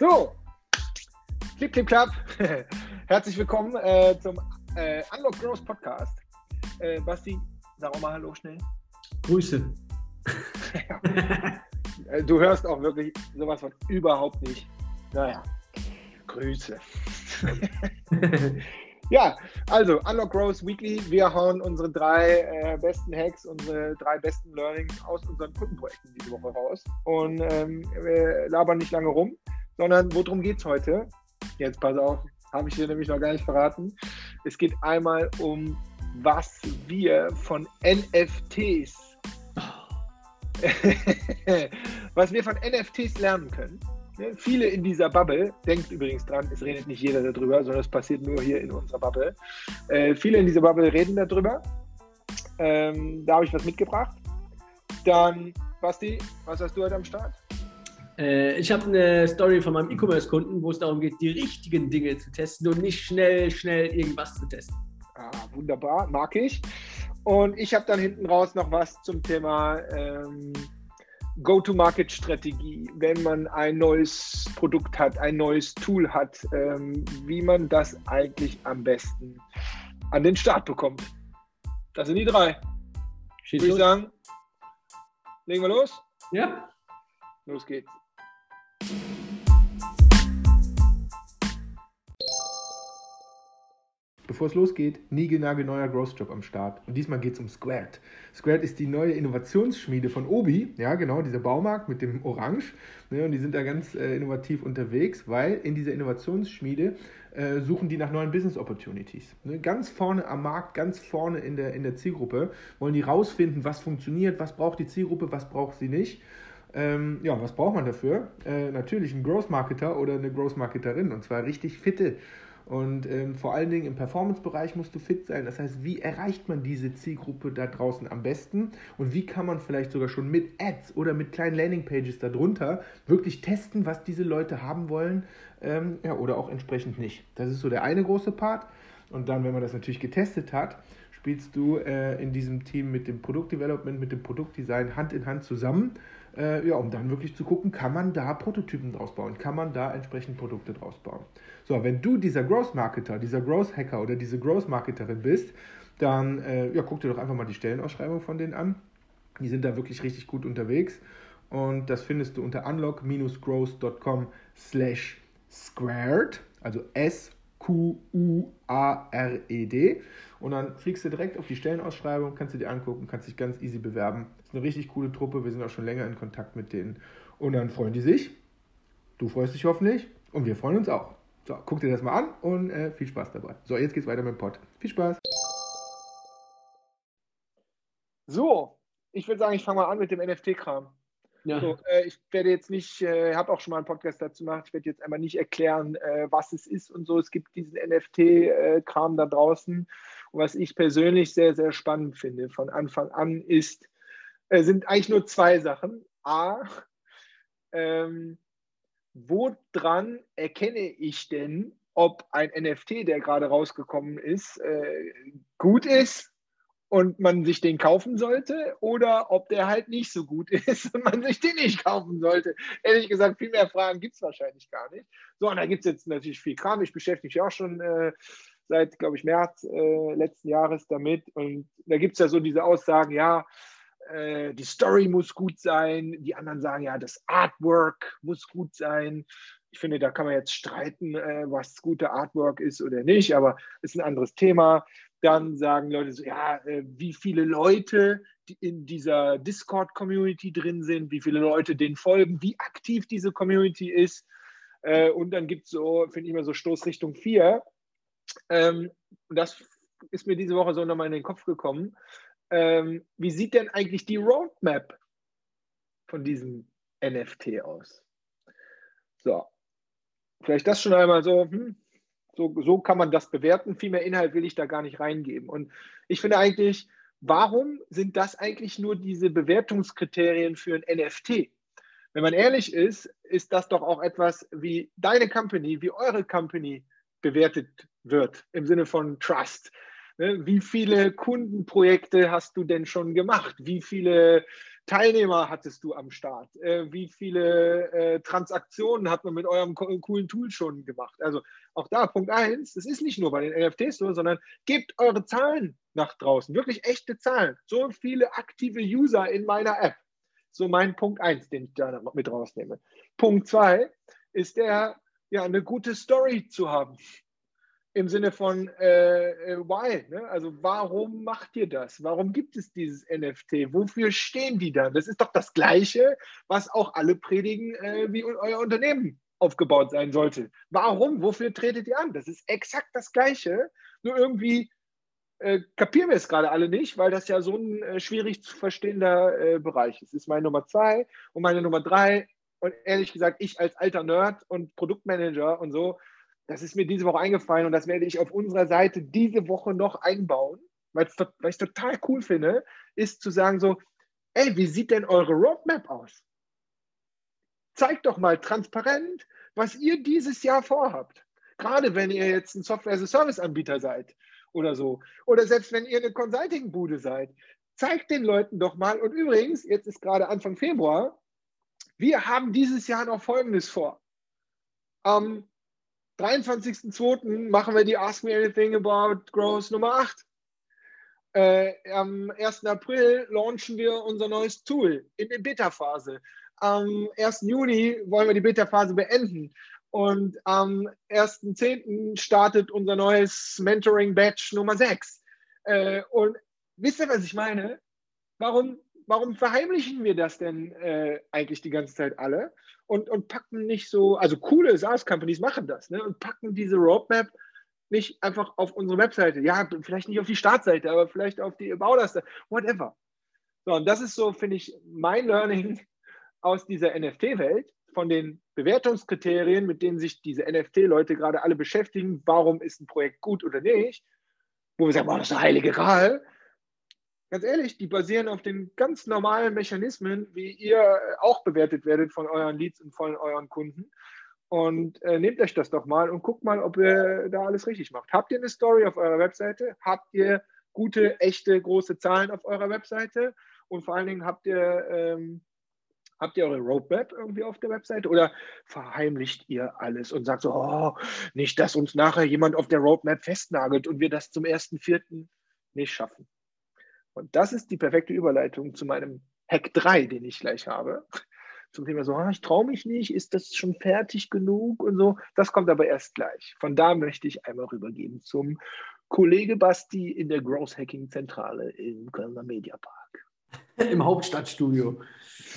So, klipp, klipp, klapp. Herzlich willkommen äh, zum äh, Unlock Growth Podcast. Äh, Basti, sag auch mal Hallo schnell. Grüße. Äh, du hörst auch wirklich sowas von überhaupt nicht. Naja, Grüße. ja, also Unlock Growth Weekly. Wir hauen unsere drei äh, besten Hacks, unsere drei besten Learnings aus unseren Kundenprojekten diese Woche raus und ähm, wir labern nicht lange rum sondern worum geht es heute? Jetzt pass auf, habe ich dir nämlich noch gar nicht verraten. Es geht einmal um, was wir von NFTs, was wir von NFTs lernen können. Ne, viele in dieser Bubble, denkt übrigens dran, es redet nicht jeder darüber, sondern es passiert nur hier in unserer Bubble. Äh, viele in dieser Bubble reden darüber. Ähm, da habe ich was mitgebracht. Dann, Basti, was hast du heute am Start? Äh, ich habe eine Story von meinem E-Commerce-Kunden, wo es darum geht, die richtigen Dinge zu testen und nicht schnell, schnell irgendwas zu testen. Ah, wunderbar, mag ich. Und ich habe dann hinten raus noch was zum Thema ähm, Go-to-Market-Strategie, wenn man ein neues Produkt hat, ein neues Tool hat, ähm, wie man das eigentlich am besten an den Start bekommt. Das sind die drei. Schieß Würde ich sagen, legen wir los? Ja. Los geht's. Bevor es losgeht, neuer Growth Job am Start. Und diesmal geht es um Squared. Squared ist die neue Innovationsschmiede von Obi. Ja, genau, dieser Baumarkt mit dem Orange. Ne, und die sind da ganz äh, innovativ unterwegs, weil in dieser Innovationsschmiede äh, suchen die nach neuen Business Opportunities. Ne, ganz vorne am Markt, ganz vorne in der, in der Zielgruppe wollen die rausfinden, was funktioniert, was braucht die Zielgruppe, was braucht sie nicht. Ähm, ja, was braucht man dafür? Äh, natürlich ein Growth Marketer oder eine Growth Marketerin und zwar richtig fitte. Und ähm, vor allen Dingen im Performance-Bereich musst du fit sein. Das heißt, wie erreicht man diese Zielgruppe da draußen am besten? Und wie kann man vielleicht sogar schon mit Ads oder mit kleinen Landing-Pages darunter wirklich testen, was diese Leute haben wollen ähm, ja, oder auch entsprechend nicht? Das ist so der eine große Part. Und dann, wenn man das natürlich getestet hat, spielst du äh, in diesem Team mit dem Produktdevelopment, mit dem Produktdesign Hand in Hand zusammen äh, ja, um dann wirklich zu gucken, kann man da Prototypen draus bauen, kann man da entsprechend Produkte draus bauen. So, wenn du dieser Growth Marketer, dieser Growth Hacker oder diese Growth Marketerin bist, dann äh, ja, guck dir doch einfach mal die Stellenausschreibung von denen an. Die sind da wirklich richtig gut unterwegs und das findest du unter unlock-growth.com slash squared, also S Q-U-A-R-E-D. Und dann fliegst du direkt auf die Stellenausschreibung, kannst du dir angucken, kannst dich ganz easy bewerben. Ist eine richtig coole Truppe, wir sind auch schon länger in Kontakt mit denen. Und dann freuen die sich. Du freust dich hoffentlich und wir freuen uns auch. So, guck dir das mal an und äh, viel Spaß dabei. So, jetzt geht's weiter mit dem Pod. Viel Spaß. So, ich würde sagen, ich fange mal an mit dem NFT-Kram. Ja. So, äh, ich werde jetzt nicht, äh, habe auch schon mal einen Podcast dazu gemacht, ich werde jetzt einmal nicht erklären, äh, was es ist und so. Es gibt diesen NFT-Kram da draußen. Und was ich persönlich sehr, sehr spannend finde von Anfang an ist, äh, sind eigentlich nur zwei Sachen. A, ähm, woran erkenne ich denn, ob ein NFT, der gerade rausgekommen ist, äh, gut ist und man sich den kaufen sollte oder ob der halt nicht so gut ist und man sich den nicht kaufen sollte. Ehrlich gesagt, viel mehr Fragen gibt es wahrscheinlich gar nicht. So, und da gibt es jetzt natürlich viel Kram. Ich beschäftige mich auch schon äh, seit, glaube ich, März äh, letzten Jahres damit. Und da gibt es ja so diese Aussagen, ja, äh, die Story muss gut sein. Die anderen sagen, ja, das Artwork muss gut sein. Ich finde, da kann man jetzt streiten, äh, was gute Artwork ist oder nicht, aber ist ein anderes Thema. Dann sagen Leute so, ja, äh, wie viele Leute in dieser Discord-Community drin sind, wie viele Leute denen folgen, wie aktiv diese Community ist. Äh, und dann gibt es so, finde ich immer so Stoßrichtung 4. Ähm, das ist mir diese Woche so nochmal in den Kopf gekommen. Ähm, wie sieht denn eigentlich die Roadmap von diesem NFT aus? So, vielleicht das schon einmal so, hm, so, so kann man das bewerten. Viel mehr Inhalt will ich da gar nicht reingeben. Und ich finde eigentlich, warum sind das eigentlich nur diese Bewertungskriterien für ein NFT? Wenn man ehrlich ist, ist das doch auch etwas, wie deine Company, wie eure Company bewertet wird, im Sinne von Trust. Ne, wie viele Kundenprojekte hast du denn schon gemacht? Wie viele Teilnehmer hattest du am Start? Äh, wie viele äh, Transaktionen hat man mit eurem coolen Tool schon gemacht? Also auch da Punkt eins, das ist nicht nur bei den NFTs so, sondern gebt eure Zahlen nach draußen, wirklich echte Zahlen. So viele aktive User in meiner App. So mein Punkt eins, den ich da mit rausnehme. Punkt zwei ist der, ja, eine gute Story zu haben im Sinne von äh, äh, why, ne? also warum macht ihr das? Warum gibt es dieses NFT? Wofür stehen die dann? Das ist doch das Gleiche, was auch alle predigen, äh, wie euer Unternehmen aufgebaut sein sollte. Warum? Wofür tretet ihr an? Das ist exakt das Gleiche, nur irgendwie äh, kapieren wir es gerade alle nicht, weil das ja so ein äh, schwierig zu verstehender äh, Bereich ist. Das ist meine Nummer zwei und meine Nummer drei. Und ehrlich gesagt, ich als alter Nerd und Produktmanager und so, das ist mir diese Woche eingefallen und das werde ich auf unserer Seite diese Woche noch einbauen, weil ich es total cool finde, ist zu sagen so, ey, wie sieht denn eure Roadmap aus? Zeigt doch mal transparent, was ihr dieses Jahr vorhabt. Gerade wenn ihr jetzt ein Software-as-a-Service-Anbieter seid oder so. Oder selbst wenn ihr eine Consulting-Bude seid. Zeigt den Leuten doch mal. Und übrigens, jetzt ist gerade Anfang Februar, wir haben dieses Jahr noch Folgendes vor. Am 23.02. machen wir die Ask Me Anything About Growth Nummer 8. Äh, am 1. April launchen wir unser neues Tool in der Beta-Phase. Am 1. Juni wollen wir die Beta-Phase beenden. Und am 1.10. startet unser neues Mentoring-Batch Nummer 6. Äh, und wisst ihr, was ich meine? Warum, warum verheimlichen wir das denn äh, eigentlich die ganze Zeit alle? und, und packen nicht so, also coole SaaS-Companies machen das, ne, und packen diese Roadmap nicht einfach auf unsere Webseite. Ja, vielleicht nicht auf die Startseite, aber vielleicht auf die About whatever. So, und das ist so, finde ich, mein Learning aus dieser NFT-Welt, von den Bewertungskriterien, mit denen sich diese NFT-Leute gerade alle beschäftigen. Warum ist ein Projekt gut oder nicht? Wo wir sagen, oh, das ist eine heilige Gral ganz ehrlich, die basieren auf den ganz normalen Mechanismen, wie ihr auch bewertet werdet von euren Leads und von euren Kunden. Und äh, nehmt euch das doch mal und guckt mal, ob ihr da alles richtig macht. Habt ihr eine Story auf eurer Webseite? Habt ihr gute, echte, große Zahlen auf eurer Webseite? Und vor allen Dingen habt ihr, ähm, habt ihr eure Roadmap irgendwie auf der Webseite oder verheimlicht ihr alles und sagt so, oh, nicht, dass uns nachher jemand auf der Roadmap festnagelt und wir das zum ersten Vierten nicht schaffen. Und das ist die perfekte Überleitung zu meinem Hack 3, den ich gleich habe. Zum Thema so, ah, ich traue mich nicht, ist das schon fertig genug und so. Das kommt aber erst gleich. Von da möchte ich einmal rübergeben zum Kollege Basti in der Growth Hacking Zentrale im Kölner Mediapark. Im Hauptstadtstudio.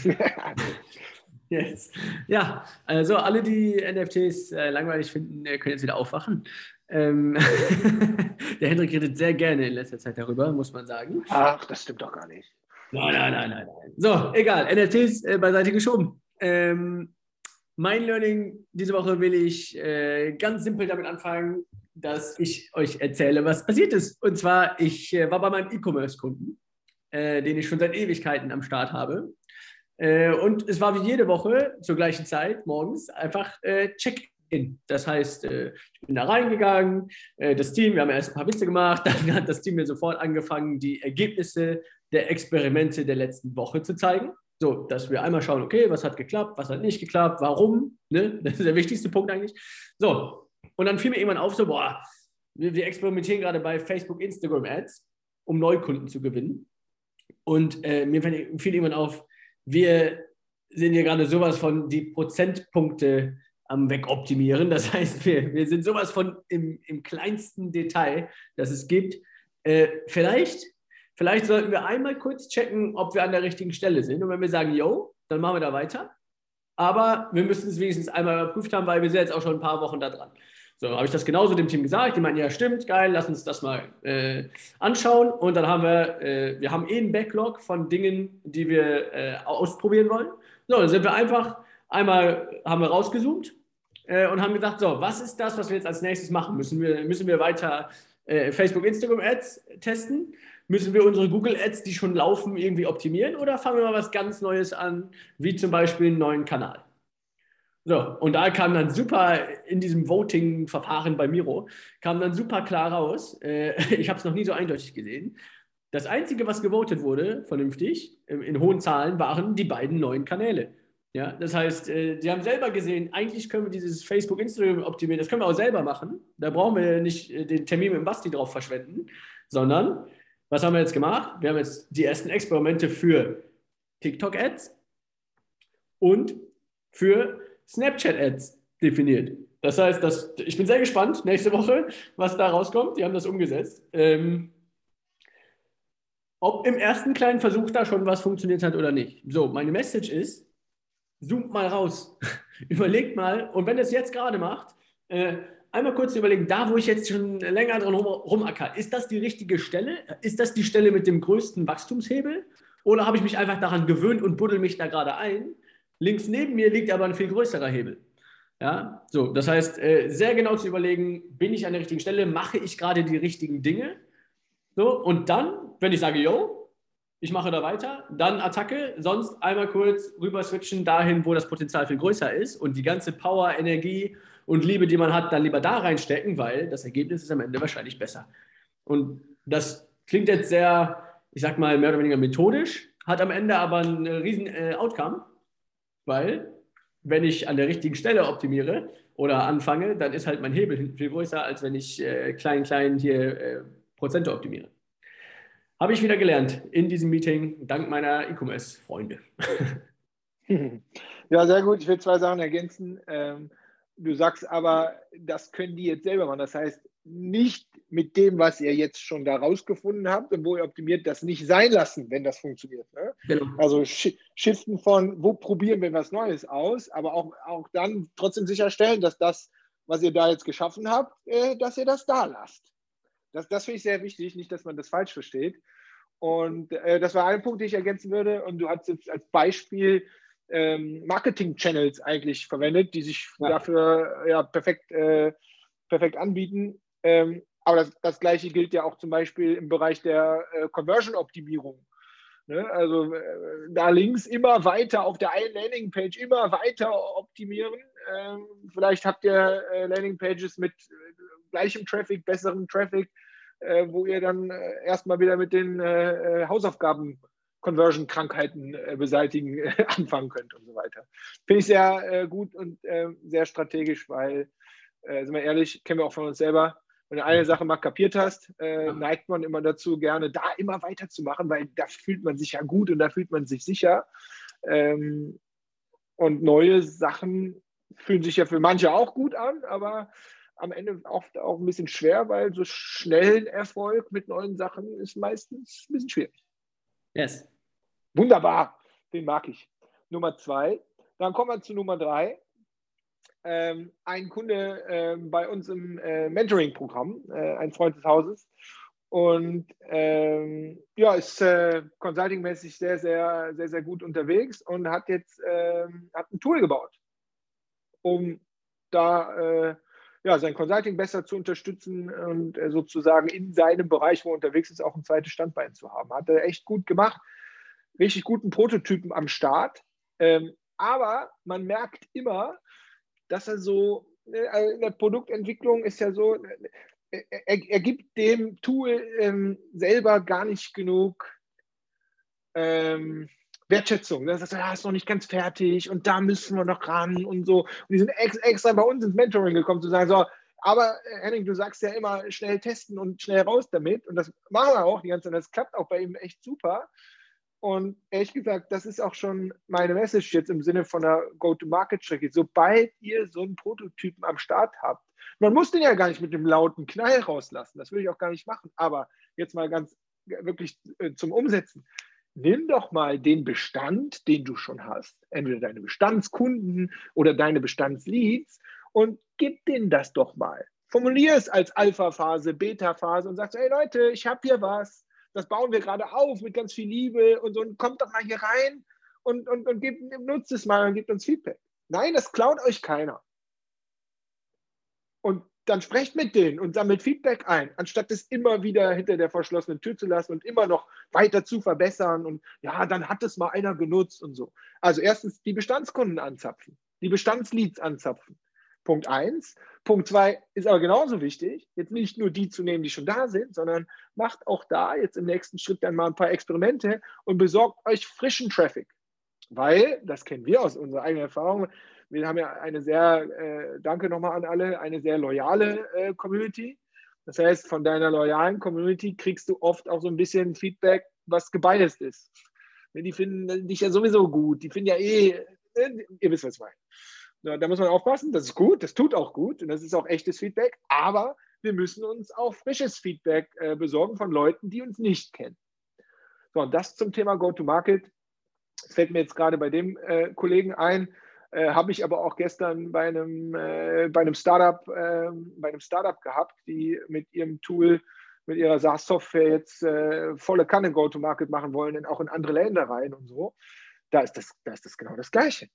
yes. Ja, also alle, die NFTs äh, langweilig finden, äh, können jetzt wieder aufwachen. Ähm, der Hendrik redet sehr gerne in letzter Zeit darüber, muss man sagen. Ach, das stimmt doch gar nicht. Nein, nein, nein, nein. nein. So, egal. NFTs äh, beiseite geschoben. Ähm, mein Learning diese Woche will ich äh, ganz simpel damit anfangen, dass ich euch erzähle, was passiert ist. Und zwar, ich äh, war bei meinem E-Commerce-Kunden, äh, den ich schon seit Ewigkeiten am Start habe. Äh, und es war wie jede Woche zur gleichen Zeit morgens einfach äh, Check in. Das heißt, äh, ich bin da reingegangen, äh, das Team, wir haben erst ein paar Witze gemacht, dann hat das Team mir sofort angefangen, die Ergebnisse der Experimente der letzten Woche zu zeigen. So, dass wir einmal schauen, okay, was hat geklappt, was hat nicht geklappt, warum, ne? Das ist der wichtigste Punkt eigentlich. So, und dann fiel mir irgendwann auf, so, boah, wir, wir experimentieren gerade bei Facebook, Instagram Ads, um Neukunden zu gewinnen. Und äh, mir fiel irgendwann auf, wir sehen hier gerade sowas von die Prozentpunkte am Wegoptimieren. Das heißt, wir, wir sind sowas von im, im kleinsten Detail, das es gibt. Äh, vielleicht, vielleicht sollten wir einmal kurz checken, ob wir an der richtigen Stelle sind. Und wenn wir sagen, yo, dann machen wir da weiter. Aber wir müssen es wenigstens einmal überprüft haben, weil wir sind jetzt auch schon ein paar Wochen da dran. So, habe ich das genauso dem Team gesagt. Die meinten, ja, stimmt, geil, lass uns das mal äh, anschauen. Und dann haben wir, äh, wir haben eh einen Backlog von Dingen, die wir äh, ausprobieren wollen. So, dann sind wir einfach einmal, haben wir rausgezoomt äh, und haben gesagt, so, was ist das, was wir jetzt als nächstes machen? Müssen wir, müssen wir weiter äh, Facebook, Instagram Ads testen? Müssen wir unsere Google Ads, die schon laufen, irgendwie optimieren oder fangen wir mal was ganz Neues an, wie zum Beispiel einen neuen Kanal? So, und da kam dann super in diesem Voting-Verfahren bei Miro, kam dann super klar raus. Äh, ich habe es noch nie so eindeutig gesehen. Das Einzige, was gewotet wurde, vernünftig, in hohen Zahlen, waren die beiden neuen Kanäle. Ja, das heißt, äh, die haben selber gesehen, eigentlich können wir dieses Facebook, Instagram optimieren, das können wir auch selber machen. Da brauchen wir nicht äh, den Termin mit dem Basti drauf verschwenden, sondern was haben wir jetzt gemacht? Wir haben jetzt die ersten Experimente für TikTok-Ads und für Snapchat-Ads definiert. Das heißt, dass, ich bin sehr gespannt nächste Woche, was da rauskommt. Die haben das umgesetzt. Ähm, ob im ersten kleinen Versuch da schon was funktioniert hat oder nicht. So, meine Message ist, zoomt mal raus. Überlegt mal, und wenn ihr es jetzt gerade macht, äh, einmal kurz überlegen, da wo ich jetzt schon länger dran rum, rumacker, ist das die richtige Stelle? Ist das die Stelle mit dem größten Wachstumshebel? Oder habe ich mich einfach daran gewöhnt und buddel mich da gerade ein? Links neben mir liegt aber ein viel größerer Hebel. Ja, so, das heißt, äh, sehr genau zu überlegen, bin ich an der richtigen Stelle, mache ich gerade die richtigen Dinge? So, und dann, wenn ich sage, yo, ich mache da weiter, dann Attacke, sonst einmal kurz rüber switchen dahin, wo das Potenzial viel größer ist und die ganze Power, Energie und Liebe, die man hat, dann lieber da reinstecken, weil das Ergebnis ist am Ende wahrscheinlich besser. Und das klingt jetzt sehr, ich sag mal, mehr oder weniger methodisch, hat am Ende aber einen riesen äh, Outcome, weil wenn ich an der richtigen Stelle optimiere oder anfange, dann ist halt mein Hebel viel größer, als wenn ich äh, klein, klein hier äh, Prozente optimiere. Habe ich wieder gelernt in diesem Meeting, dank meiner E-Commerce-Freunde. Ja, sehr gut. Ich will zwei Sachen ergänzen. Ähm, du sagst aber, das können die jetzt selber machen. Das heißt, nicht mit dem, was ihr jetzt schon da rausgefunden habt und wo ihr optimiert, das nicht sein lassen, wenn das funktioniert. Ne? Genau. Also shiften von, wo probieren wir was Neues aus, aber auch, auch dann trotzdem sicherstellen, dass das, was ihr da jetzt geschaffen habt, äh, dass ihr das da lasst. Das, das finde ich sehr wichtig, nicht, dass man das falsch versteht. Und äh, das war ein Punkt, den ich ergänzen würde. Und du hast jetzt als Beispiel ähm, Marketing-Channels eigentlich verwendet, die sich ja. dafür ja, perfekt, äh, perfekt anbieten. Ähm, aber das, das, Gleiche gilt ja auch zum Beispiel im Bereich der äh, Conversion-Optimierung. Ne? Also äh, da links immer weiter auf der einen Landingpage immer weiter optimieren. Ähm, vielleicht habt ihr äh, Landingpages mit äh, gleichem Traffic, besserem Traffic, äh, wo ihr dann äh, erstmal wieder mit den Hausaufgaben Conversion-Krankheiten beseitigen anfangen könnt und so weiter. Finde ich sehr gut und sehr strategisch, weil, sind wir ehrlich, kennen wir auch von uns selber, wenn du eine Sache mal kapiert hast, äh, neigt man immer dazu, gerne da immer weiterzumachen, weil da fühlt man sich ja gut und da fühlt man sich sicher. Ähm, und neue Sachen fühlen sich ja für manche auch gut an, aber am Ende oft auch ein bisschen schwer, weil so schnellen Erfolg mit neuen Sachen ist meistens ein bisschen schwierig. Yes. Wunderbar, den mag ich. Nummer zwei. Dann kommen wir zu Nummer drei ähm, ein Kunde äh, bei uns im äh, Mentoring-Programm, äh, ein Freund des Hauses. Und ähm, ja, ist äh, consultingmäßig sehr, sehr, sehr, sehr gut unterwegs und hat jetzt ähm, hat ein Tool gebaut, um da äh, ja, sein Consulting besser zu unterstützen und äh, sozusagen in seinem Bereich, wo er unterwegs ist, auch ein zweites Standbein zu haben. Hat er echt gut gemacht. Richtig guten Prototypen am Start. Ähm, aber man merkt immer, dass er so, ne, also in der Produktentwicklung ist ja so, er, er gibt dem Tool ähm, selber gar nicht genug ähm, Wertschätzung. Das heißt, ja, ist noch nicht ganz fertig und da müssen wir noch ran und so. Und die sind ex extra bei uns ins Mentoring gekommen, zu sagen, so, aber äh, Henning, du sagst ja immer schnell testen und schnell raus damit. Und das machen wir auch die ganze Zeit. Das klappt auch bei ihm echt super. Und ehrlich gesagt, das ist auch schon meine Message jetzt im Sinne von der Go-to-Market-Strecke. Sobald ihr so einen Prototypen am Start habt, man muss den ja gar nicht mit dem lauten Knall rauslassen, das würde ich auch gar nicht machen, aber jetzt mal ganz wirklich äh, zum Umsetzen. Nimm doch mal den Bestand, den du schon hast, entweder deine Bestandskunden oder deine Bestandsleads und gib denen das doch mal. Formulier es als Alpha-Phase, Beta-Phase und sagst, hey Leute, ich habe hier was das bauen wir gerade auf mit ganz viel Liebe und so, und kommt doch mal hier rein und, und, und gebt, nutzt es mal und gebt uns Feedback. Nein, das klaut euch keiner. Und dann sprecht mit denen und sammelt Feedback ein, anstatt es immer wieder hinter der verschlossenen Tür zu lassen und immer noch weiter zu verbessern. Und ja, dann hat es mal einer genutzt und so. Also erstens die Bestandskunden anzapfen, die Bestandsleads anzapfen. Punkt eins. Punkt zwei ist aber genauso wichtig, jetzt nicht nur die zu nehmen, die schon da sind, sondern macht auch da jetzt im nächsten Schritt dann mal ein paar Experimente und besorgt euch frischen Traffic. Weil, das kennen wir aus unserer eigenen Erfahrung, wir haben ja eine sehr, äh, danke nochmal an alle, eine sehr loyale äh, Community. Das heißt, von deiner loyalen Community kriegst du oft auch so ein bisschen Feedback, was gebiased ist. Die finden dich ja sowieso gut, die finden ja eh, äh, ihr wisst, was ich meine. Da muss man aufpassen, das ist gut, das tut auch gut und das ist auch echtes Feedback, aber wir müssen uns auch frisches Feedback äh, besorgen von Leuten, die uns nicht kennen. So, und das zum Thema Go-to-Market. Das fällt mir jetzt gerade bei dem äh, Kollegen ein, äh, habe ich aber auch gestern bei einem, äh, bei einem Startup, ähm, bei einem Startup gehabt, die mit ihrem Tool, mit ihrer SaaS-Software jetzt äh, volle Kanne Go-to-Market machen wollen, auch in andere Länder rein und so. Da ist das, da ist das genau das Gleiche.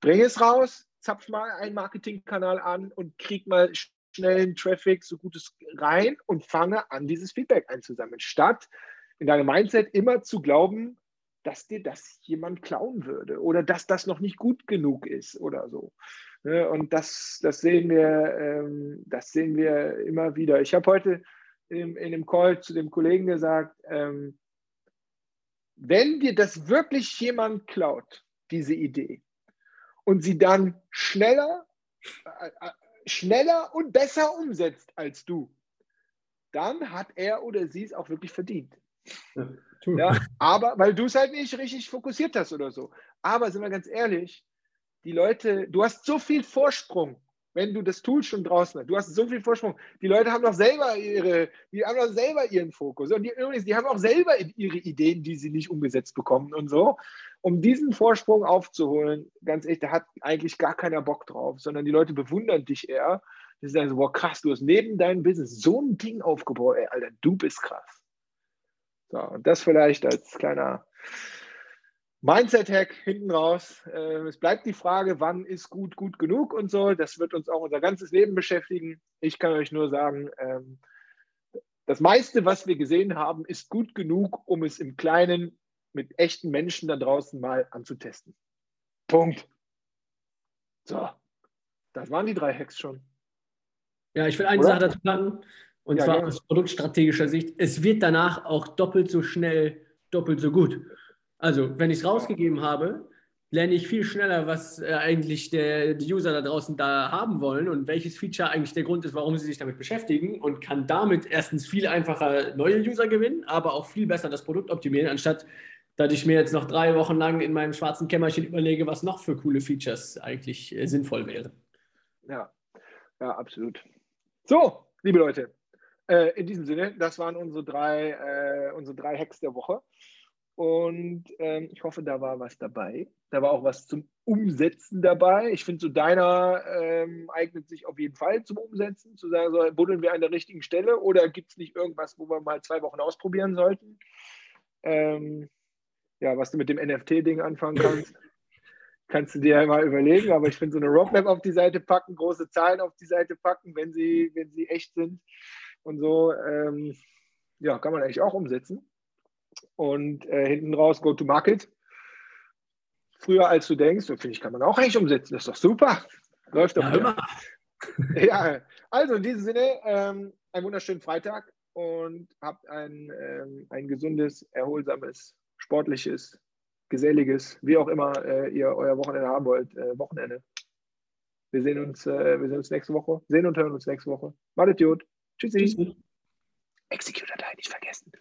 Bring es raus, zapf mal einen Marketingkanal an und krieg mal schnellen Traffic, so gutes rein und fange an, dieses Feedback einzusammeln, statt in deinem Mindset immer zu glauben, dass dir das jemand klauen würde oder dass das noch nicht gut genug ist oder so. Ne, und das, das, sehen, wir, ähm, das sehen wir immer wieder. Ich habe heute in, in dem Call zu dem Kollegen gesagt, ähm, wenn dir das wirklich jemand klaut, diese Idee, und sie dann schneller, äh, äh, schneller und besser umsetzt als du, dann hat er oder sie es auch wirklich verdient. Ja, ja aber weil du es halt nicht richtig fokussiert hast oder so. Aber sind wir ganz ehrlich, die Leute, du hast so viel Vorsprung wenn du das Tool schon draußen hast. Du hast so viel Vorsprung. Die Leute haben doch selber ihre, die haben doch selber ihren Fokus. Und die, übrigens, die haben auch selber ihre Ideen, die sie nicht umgesetzt bekommen und so. Um diesen Vorsprung aufzuholen, ganz ehrlich, da hat eigentlich gar keiner Bock drauf, sondern die Leute bewundern dich eher. Die sagen so, boah, krass, du hast neben deinem Business so ein Ding aufgebaut, ey, Alter, du bist krass. So, und das vielleicht als kleiner Mindset-Hack hinten raus. Äh, es bleibt die Frage, wann ist gut gut genug und so. Das wird uns auch unser ganzes Leben beschäftigen. Ich kann euch nur sagen, ähm, das meiste, was wir gesehen haben, ist gut genug, um es im Kleinen mit echten Menschen da draußen mal anzutesten. Punkt. So, das waren die drei Hacks schon. Ja, ich will eine Oder? Sache dazu packen, und ja, zwar aus produktstrategischer Sicht. Es wird danach auch doppelt so schnell, doppelt so gut. Also, wenn ich es rausgegeben habe, lerne ich viel schneller, was äh, eigentlich der, die User da draußen da haben wollen und welches Feature eigentlich der Grund ist, warum sie sich damit beschäftigen und kann damit erstens viel einfacher neue User gewinnen, aber auch viel besser das Produkt optimieren, anstatt dass ich mir jetzt noch drei Wochen lang in meinem schwarzen Kämmerchen überlege, was noch für coole Features eigentlich äh, sinnvoll wären. Ja, ja, absolut. So, liebe Leute, äh, in diesem Sinne, das waren unsere drei, äh, unsere drei Hacks der Woche. Und ähm, ich hoffe, da war was dabei. Da war auch was zum Umsetzen dabei. Ich finde, so deiner ähm, eignet sich auf jeden Fall zum Umsetzen, zu sagen, so buddeln wir an der richtigen Stelle oder gibt es nicht irgendwas, wo wir mal zwei Wochen ausprobieren sollten? Ähm, ja, was du mit dem NFT-Ding anfangen kannst, kannst du dir ja mal überlegen. Aber ich finde, so eine Roadmap auf die Seite packen, große Zahlen auf die Seite packen, wenn sie, wenn sie echt sind und so, ähm, ja, kann man eigentlich auch umsetzen und äh, hinten raus Go to Market. Früher als du denkst, finde ich, kann man auch eigentlich umsetzen. Das ist doch super. Läuft doch ja, immer. ja, also in diesem Sinne, ähm, einen wunderschönen Freitag und habt ein, ähm, ein gesundes, erholsames, sportliches, geselliges, wie auch immer äh, ihr euer Wochenende haben wollt, äh, Wochenende. Wir sehen uns, äh, wir sehen uns nächste Woche, sehen und hören uns nächste Woche. Malet gut. Tschüssi. Tschüssi. Execute-Datei nicht vergessen.